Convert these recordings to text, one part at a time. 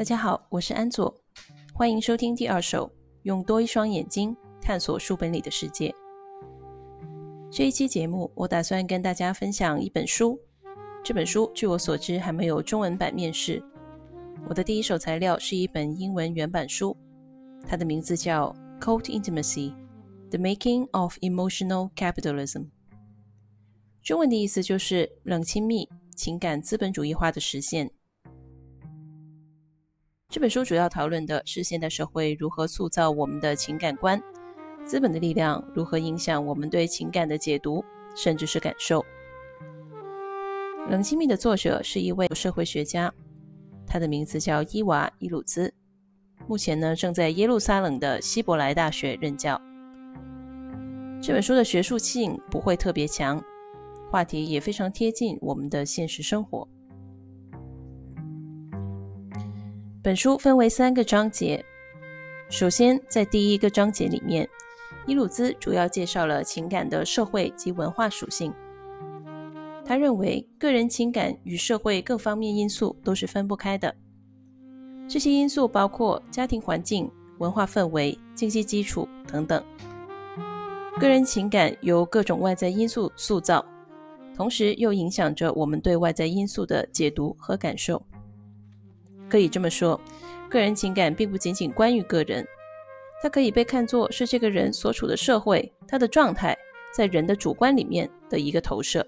大家好，我是安佐，欢迎收听第二首，用多一双眼睛探索书本里的世界。这一期节目，我打算跟大家分享一本书。这本书据我所知还没有中文版面世。我的第一手材料是一本英文原版书，它的名字叫《Cold Intimacy: The Making of Emotional Capitalism》。中文的意思就是冷亲密情感资本主义化的实现。这本书主要讨论的是现代社会如何塑造我们的情感观，资本的力量如何影响我们对情感的解读，甚至是感受。冷亲密的作者是一位社会学家，他的名字叫伊娃·伊鲁兹，目前呢正在耶路撒冷的希伯来大学任教。这本书的学术性不会特别强，话题也非常贴近我们的现实生活。本书分为三个章节。首先，在第一个章节里面，伊鲁兹主要介绍了情感的社会及文化属性。他认为，个人情感与社会各方面因素都是分不开的。这些因素包括家庭环境、文化氛围、经济基础等等。个人情感由各种外在因素塑造，同时又影响着我们对外在因素的解读和感受。可以这么说，个人情感并不仅仅关于个人，它可以被看作是这个人所处的社会，他的状态在人的主观里面的一个投射。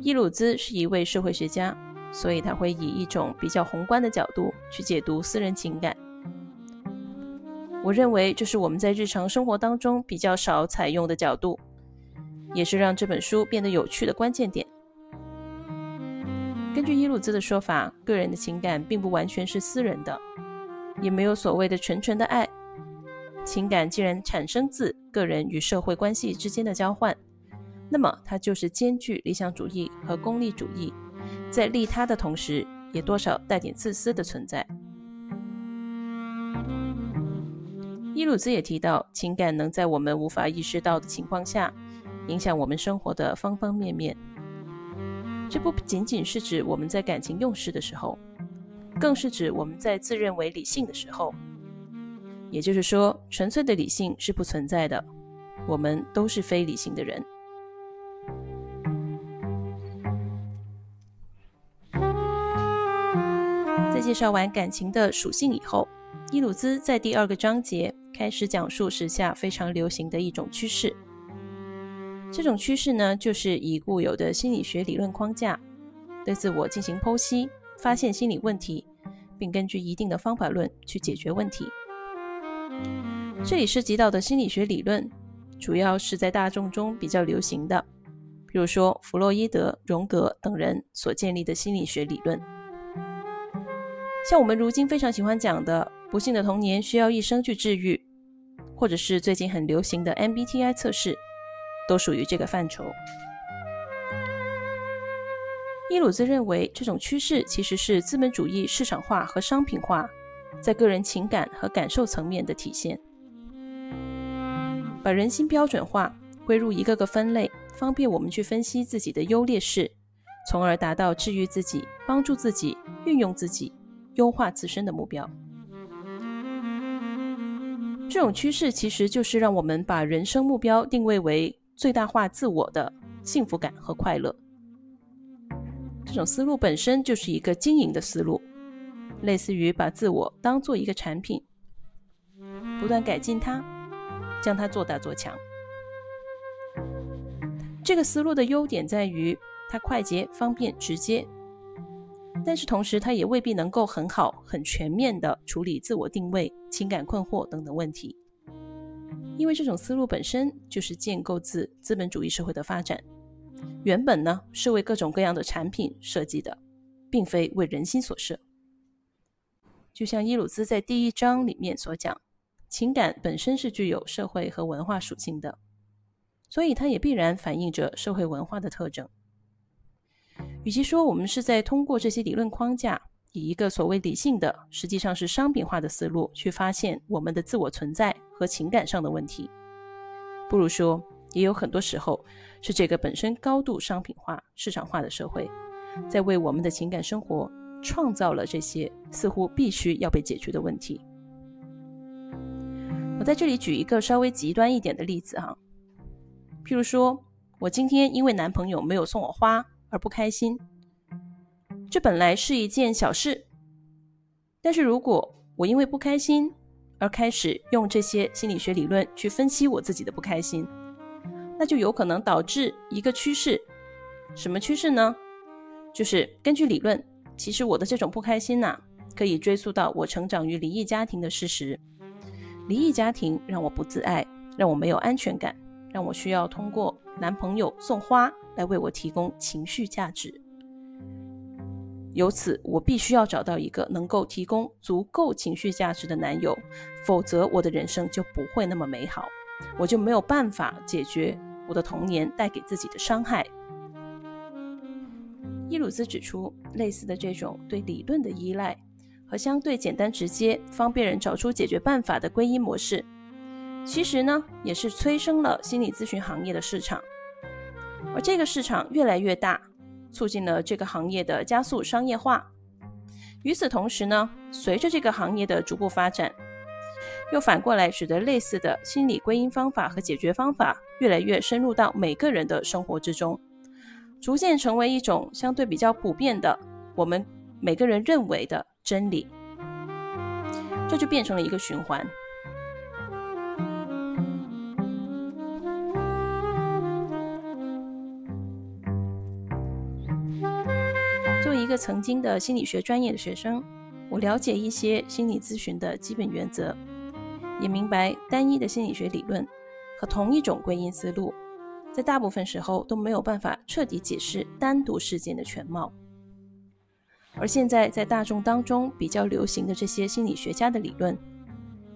伊鲁兹是一位社会学家，所以他会以一种比较宏观的角度去解读私人情感。我认为这是我们在日常生活当中比较少采用的角度，也是让这本书变得有趣的关键点。鲁兹的说法，个人的情感并不完全是私人的，也没有所谓的纯纯的爱。情感既然产生自个人与社会关系之间的交换，那么它就是兼具理想主义和功利主义，在利他的同时，也多少带点自私的存在。伊鲁兹也提到，情感能在我们无法意识到的情况下，影响我们生活的方方面面。这不仅仅是指我们在感情用事的时候，更是指我们在自认为理性的时候。也就是说，纯粹的理性是不存在的，我们都是非理性的人。在介绍完感情的属性以后，伊鲁兹在第二个章节开始讲述时下非常流行的一种趋势。这种趋势呢，就是以固有的心理学理论框架，对自我进行剖析，发现心理问题，并根据一定的方法论去解决问题。这里涉及到的心理学理论，主要是在大众中比较流行的，比如说弗洛伊德、荣格等人所建立的心理学理论。像我们如今非常喜欢讲的“不幸的童年需要一生去治愈”，或者是最近很流行的 MBTI 测试。都属于这个范畴。伊鲁兹认为，这种趋势其实是资本主义市场化和商品化在个人情感和感受层面的体现，把人心标准化，归入一个个分类，方便我们去分析自己的优劣势，从而达到治愈自己、帮助自己、运用自己、优化自身的目标。这种趋势其实就是让我们把人生目标定位为。最大化自我的幸福感和快乐，这种思路本身就是一个经营的思路，类似于把自我当做一个产品，不断改进它，将它做大做强。这个思路的优点在于它快捷、方便、直接，但是同时它也未必能够很好、很全面的处理自我定位、情感困惑等等问题。因为这种思路本身就是建构自资本主义社会的发展，原本呢是为各种各样的产品设计的，并非为人心所设。就像伊鲁兹在第一章里面所讲，情感本身是具有社会和文化属性的，所以它也必然反映着社会文化的特征。与其说我们是在通过这些理论框架，以一个所谓理性的，实际上是商品化的思路去发现我们的自我存在和情感上的问题，不如说，也有很多时候是这个本身高度商品化、市场化的社会，在为我们的情感生活创造了这些似乎必须要被解决的问题。我在这里举一个稍微极端一点的例子哈，譬如说，我今天因为男朋友没有送我花而不开心，这本来是一件小事，但是如果我因为不开心而开始用这些心理学理论去分析我自己的不开心，那就有可能导致一个趋势，什么趋势呢？就是根据理论，其实我的这种不开心呐，可以追溯到我成长于离异家庭的事实。离异家庭让我不自爱，让我没有安全感，让我需要通过男朋友送花来为我提供情绪价值。由此，我必须要找到一个能够提供足够情绪价值的男友，否则我的人生就不会那么美好，我就没有办法解决我的童年带给自己的伤害。伊鲁兹指出，类似的这种对理论的依赖。和相对简单直接、方便人找出解决办法的归因模式，其实呢也是催生了心理咨询行业的市场。而这个市场越来越大，促进了这个行业的加速商业化。与此同时呢，随着这个行业的逐步发展，又反过来使得类似的心理归因方法和解决方法越来越深入到每个人的生活之中，逐渐成为一种相对比较普遍的我们每个人认为的。真理，这就变成了一个循环。作为一个曾经的心理学专业的学生，我了解一些心理咨询的基本原则，也明白单一的心理学理论和同一种归因思路，在大部分时候都没有办法彻底解释单独事件的全貌。而现在在大众当中比较流行的这些心理学家的理论，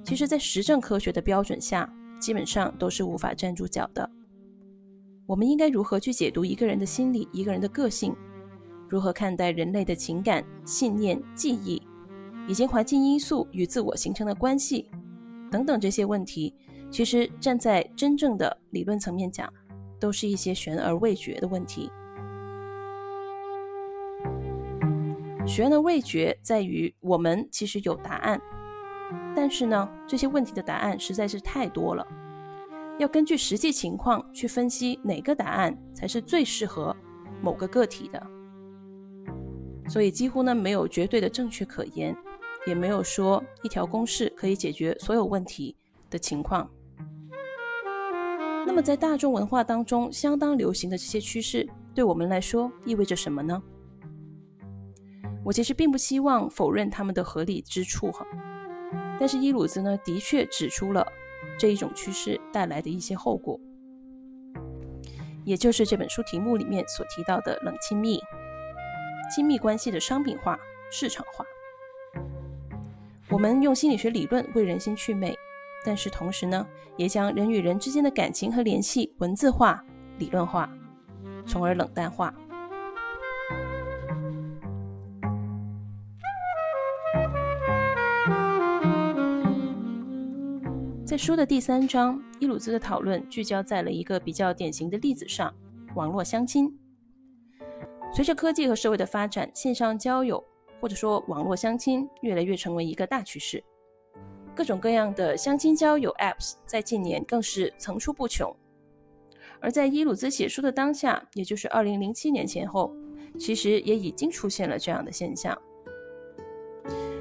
其实，在实证科学的标准下，基本上都是无法站住脚的。我们应该如何去解读一个人的心理、一个人的个性？如何看待人类的情感、信念、记忆，以及环境因素与自我形成的关系等等这些问题，其实站在真正的理论层面讲，都是一些悬而未决的问题。悬而未决在于，我们其实有答案，但是呢，这些问题的答案实在是太多了，要根据实际情况去分析哪个答案才是最适合某个个体的，所以几乎呢没有绝对的正确可言，也没有说一条公式可以解决所有问题的情况。那么在大众文化当中相当流行的这些趋势，对我们来说意味着什么呢？我其实并不希望否认他们的合理之处哈，但是伊鲁兹呢，的确指出了这一种趋势带来的一些后果，也就是这本书题目里面所提到的冷亲密、亲密关系的商品化、市场化。我们用心理学理论为人心祛魅，但是同时呢，也将人与人之间的感情和联系文字化、理论化，从而冷淡化。在书的第三章，伊鲁兹的讨论聚焦在了一个比较典型的例子上——网络相亲。随着科技和社会的发展，线上交友或者说网络相亲越来越成为一个大趋势。各种各样的相亲交友 Apps 在近年更是层出不穷。而在伊鲁兹写书的当下，也就是二零零七年前后，其实也已经出现了这样的现象。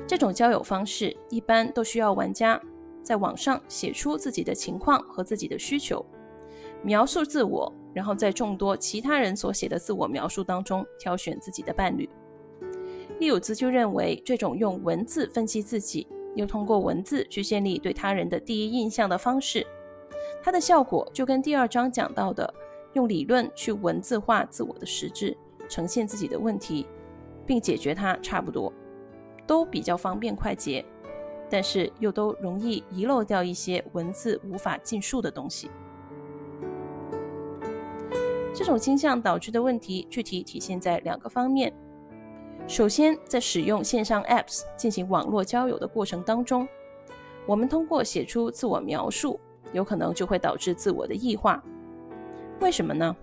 这种交友方式一般都需要玩家。在网上写出自己的情况和自己的需求，描述自我，然后在众多其他人所写的自我描述当中挑选自己的伴侣。利鲁兹就认为，这种用文字分析自己，又通过文字去建立对他人的第一印象的方式，它的效果就跟第二章讲到的用理论去文字化自我的实质，呈现自己的问题，并解决它差不多，都比较方便快捷。但是又都容易遗漏掉一些文字无法尽述的东西。这种倾向导致的问题具体体现在两个方面。首先，在使用线上 Apps 进行网络交友的过程当中，我们通过写出自我描述，有可能就会导致自我的异化。为什么呢？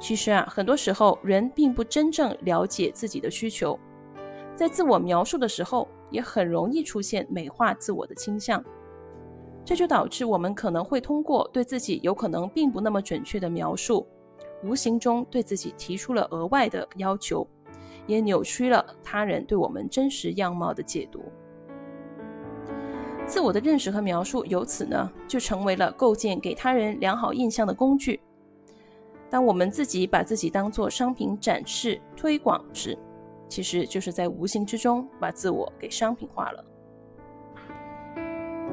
其实啊，很多时候人并不真正了解自己的需求，在自我描述的时候，也很容易出现美化自我的倾向。这就导致我们可能会通过对自己有可能并不那么准确的描述，无形中对自己提出了额外的要求，也扭曲了他人对我们真实样貌的解读。自我的认识和描述由此呢，就成为了构建给他人良好印象的工具。当我们自己把自己当作商品展示、推广时，其实就是在无形之中把自我给商品化了。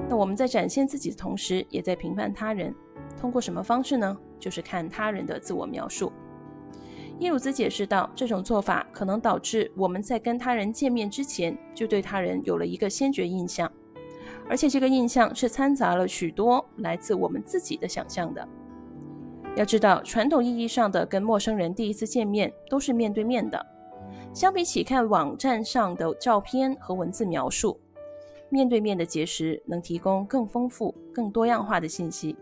那我们在展现自己的同时，也在评判他人。通过什么方式呢？就是看他人的自我描述。耶鲁兹解释道，这种做法可能导致我们在跟他人见面之前，就对他人有了一个先决印象，而且这个印象是掺杂了许多来自我们自己的想象的。要知道，传统意义上的跟陌生人第一次见面都是面对面的，相比起看网站上的照片和文字描述。面对面的结识能提供更丰富、更多样化的信息，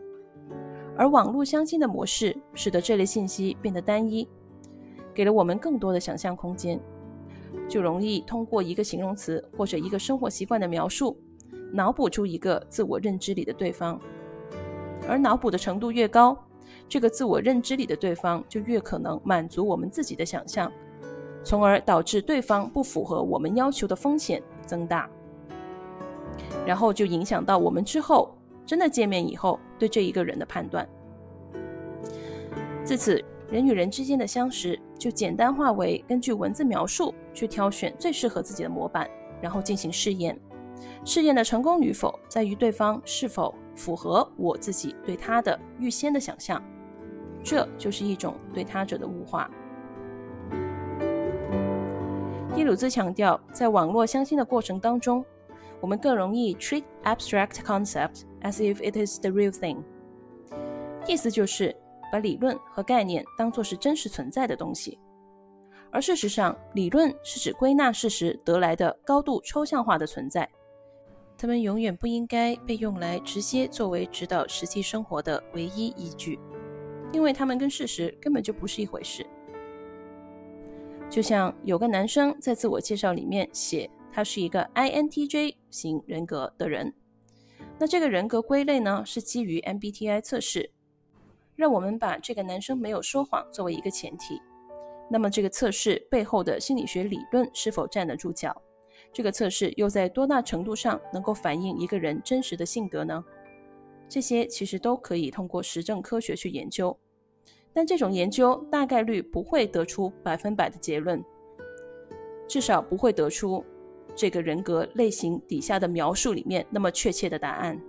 而网络相亲的模式使得这类信息变得单一，给了我们更多的想象空间，就容易通过一个形容词或者一个生活习惯的描述，脑补出一个自我认知里的对方，而脑补的程度越高，这个自我认知里的对方就越可能满足我们自己的想象，从而导致对方不符合我们要求的风险增大。然后就影响到我们之后真的见面以后对这一个人的判断。自此，人与人之间的相识就简单化为根据文字描述去挑选最适合自己的模板，然后进行试验。试验的成功与否在于对方是否符合我自己对他的预先的想象。这就是一种对他者的物化。耶鲁兹强调，在网络相亲的过程当中。我们更容易 treat abstract concept as if it is the real thing，意思就是把理论和概念当作是真实存在的东西，而事实上，理论是指归纳事实得来的高度抽象化的存在，它们永远不应该被用来直接作为指导实际生活的唯一依据，因为它们跟事实根本就不是一回事。就像有个男生在自我介绍里面写。他是一个 INTJ 型人格的人，那这个人格归类呢是基于 MBTI 测试，让我们把这个男生没有说谎作为一个前提。那么这个测试背后的心理学理论是否站得住脚？这个测试又在多大程度上能够反映一个人真实的性格呢？这些其实都可以通过实证科学去研究，但这种研究大概率不会得出百分百的结论，至少不会得出。这个人格类型底下的描述里面，那么确切的答案。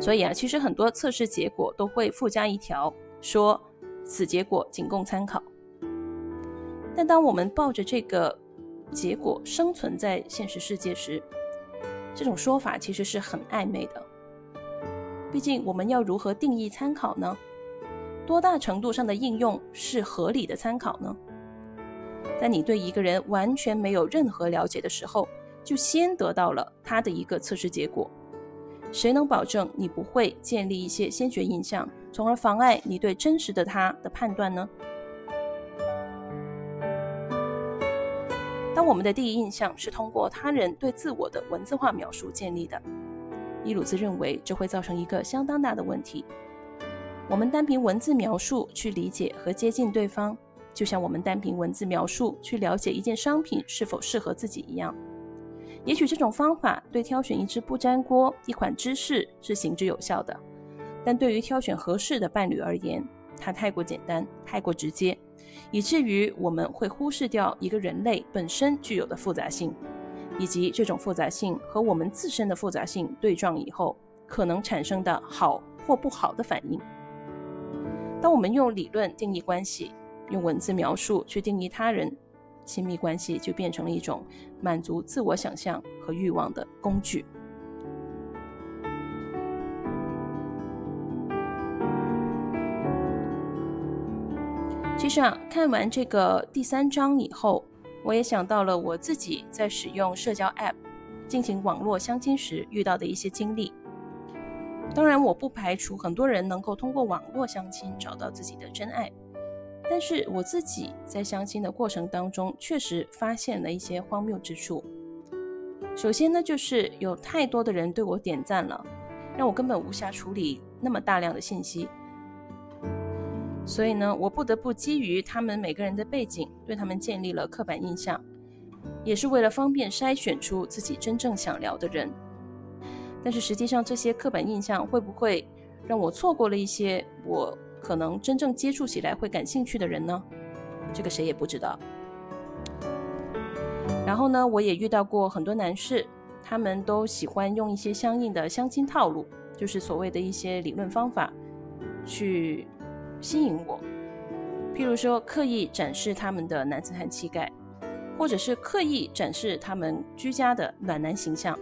所以啊，其实很多测试结果都会附加一条，说此结果仅供参考。但当我们抱着这个结果生存在现实世界时，这种说法其实是很暧昧的。毕竟，我们要如何定义参考呢？多大程度上的应用是合理的参考呢？在你对一个人完全没有任何了解的时候，就先得到了他的一个测试结果，谁能保证你不会建立一些先决印象，从而妨碍你对真实的他的判断呢？当我们的第一印象是通过他人对自我的文字化描述建立的，伊鲁兹认为这会造成一个相当大的问题。我们单凭文字描述去理解和接近对方。就像我们单凭文字描述去了解一件商品是否适合自己一样，也许这种方法对挑选一只不粘锅、一款芝士是行之有效的，但对于挑选合适的伴侣而言，它太过简单、太过直接，以至于我们会忽视掉一个人类本身具有的复杂性，以及这种复杂性和我们自身的复杂性对撞以后可能产生的好或不好的反应。当我们用理论定义关系。用文字描述去定义他人，亲密关系就变成了一种满足自我想象和欲望的工具。其实啊，看完这个第三章以后，我也想到了我自己在使用社交 App 进行网络相亲时遇到的一些经历。当然，我不排除很多人能够通过网络相亲找到自己的真爱，但是我自己在相亲的过程当中，确实发现了一些荒谬之处。首先呢，就是有太多的人对我点赞了，让我根本无暇处理那么大量的信息。所以呢，我不得不基于他们每个人的背景，对他们建立了刻板印象，也是为了方便筛选出自己真正想聊的人。但是实际上，这些刻板印象会不会让我错过了一些我可能真正接触起来会感兴趣的人呢？这个谁也不知道。然后呢，我也遇到过很多男士，他们都喜欢用一些相应的相亲套路，就是所谓的一些理论方法，去吸引我。譬如说，刻意展示他们的男子汉气概，或者是刻意展示他们居家的暖男形象。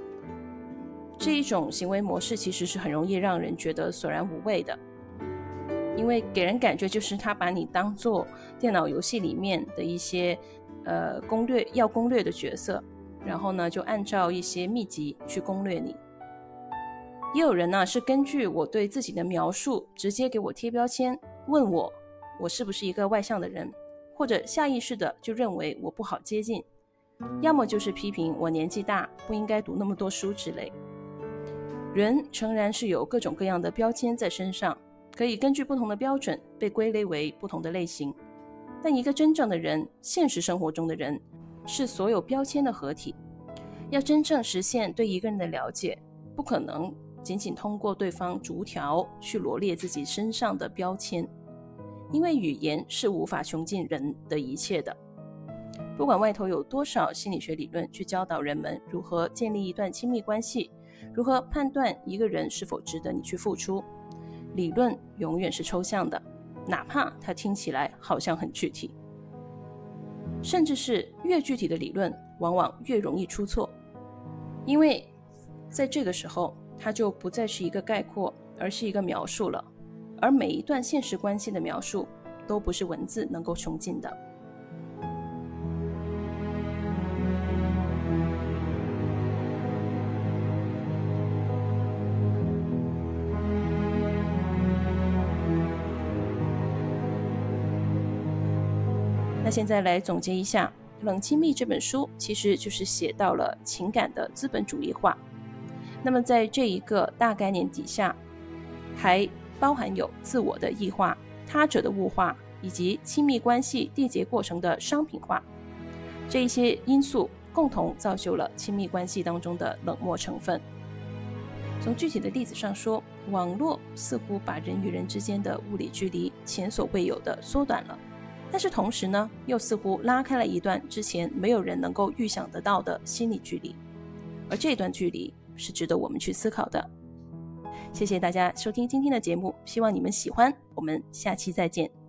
这一种行为模式其实是很容易让人觉得索然无味的，因为给人感觉就是他把你当做电脑游戏里面的一些呃攻略要攻略的角色，然后呢就按照一些秘籍去攻略你。也有人呢是根据我对自己的描述直接给我贴标签，问我我是不是一个外向的人，或者下意识的就认为我不好接近，要么就是批评我年纪大不应该读那么多书之类。人诚然是有各种各样的标签在身上，可以根据不同的标准被归类为不同的类型。但一个真正的人，现实生活中的人，是所有标签的合体。要真正实现对一个人的了解，不可能仅仅通过对方逐条去罗列自己身上的标签，因为语言是无法穷尽人的一切的。不管外头有多少心理学理论去教导人们如何建立一段亲密关系。如何判断一个人是否值得你去付出？理论永远是抽象的，哪怕它听起来好像很具体。甚至是越具体的理论，往往越容易出错，因为在这个时候，它就不再是一个概括，而是一个描述了。而每一段现实关系的描述，都不是文字能够穷尽的。现在来总结一下，《冷亲密》这本书其实就是写到了情感的资本主义化。那么在这一个大概念底下，还包含有自我的异化、他者的物化，以及亲密关系缔结过程的商品化。这一些因素共同造就了亲密关系当中的冷漠成分。从具体的例子上说，网络似乎把人与人之间的物理距离前所未有的缩短了。但是同时呢，又似乎拉开了一段之前没有人能够预想得到的心理距离，而这段距离是值得我们去思考的。谢谢大家收听今天的节目，希望你们喜欢，我们下期再见。